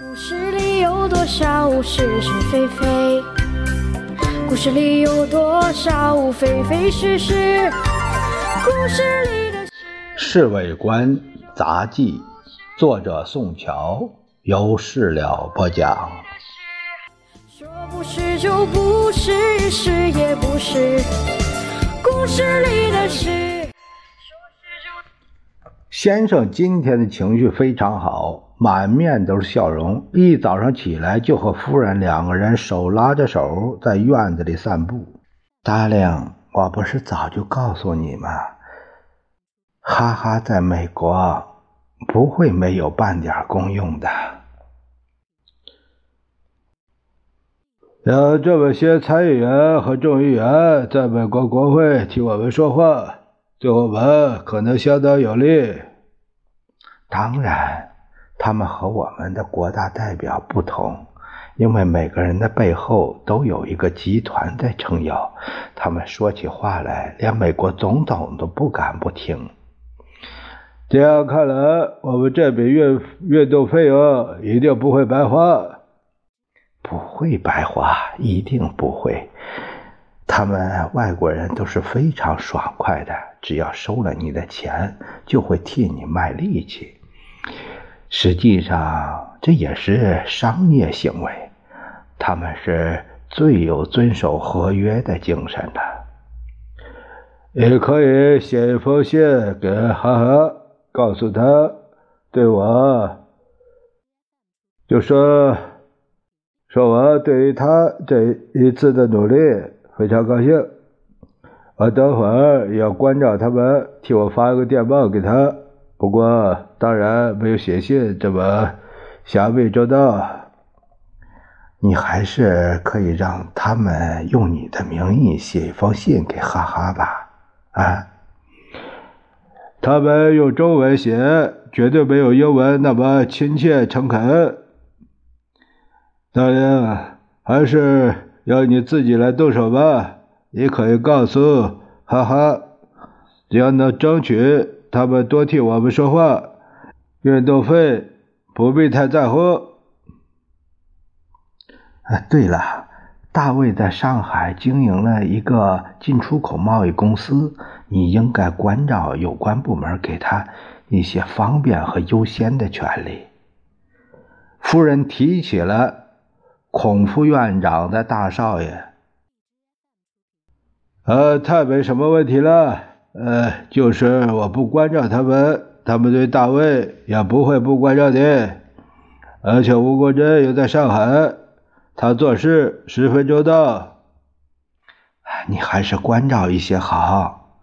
故事里有多少是是非非？故事里有多少非非是是？故事里的《侍卫官杂记》，作者宋乔，由事了播讲。说不是就不是，是也不是。故事里的事。先生今天的情绪非常好，满面都是笑容。一早上起来就和夫人两个人手拉着手在院子里散步。达令，我不是早就告诉你吗？哈哈，在美国不会没有半点功用的。有这么些参议员和众议员在美国国会替我们说话，对我们可能相当有利。当然，他们和我们的国大代表不同，因为每个人的背后都有一个集团在撑腰。他们说起话来，连美国总统都不敢不听。这样看来，我们这笔运运动费用一定不会白花。不会白花，一定不会。他们外国人都是非常爽快的，只要收了你的钱，就会替你卖力气。实际上，这也是商业行为。他们是最有遵守合约的精神的。也可以写一封信给哈哈，告诉他，对我，就说。说我对于他这一次的努力非常高兴，我等会儿要关照他们替我发一个电报给他。不过当然没有写信这么详密周到。你还是可以让他们用你的名义写一封信给哈哈吧，啊？他们用中文写，绝对没有英文那么亲切诚恳。大林，还是要你自己来动手吧。你可以告诉哈哈，只要能争取他们多替我们说话，运动费不必太在乎。啊，对了，大卫在上海经营了一个进出口贸易公司，你应该关照有关部门，给他一些方便和优先的权利。夫人提起了。孔副院长的大少爷，呃，太没什么问题了。呃，就是我不关照他们，他们对大卫也不会不关照的。而且吴国珍又在上海，他做事十分周到。你还是关照一些好。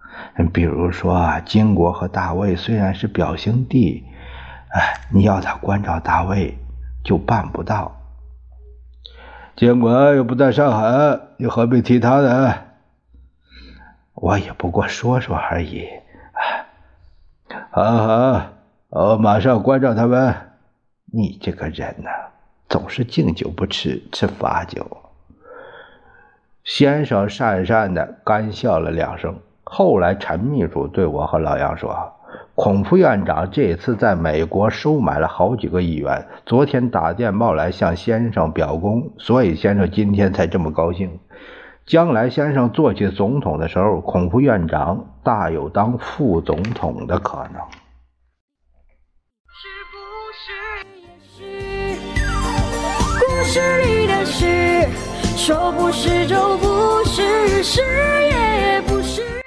比如说，金国和大卫虽然是表兄弟，哎，你要他关照大卫，就办不到。监管又不在上海，你何必提他呢？我也不过说说而已。好好，我马上关照他们。你这个人呐，总是敬酒不吃吃罚酒。先生讪讪的干笑了两声，后来陈秘书对我和老杨说。孔副院长这次在美国收买了好几个议员，昨天打电报来向先生表功，所以先生今天才这么高兴。将来先生做起总统的时候，孔副院长大有当副总统的可能。是不是也是故事里的事？说不是就不是，是也不是。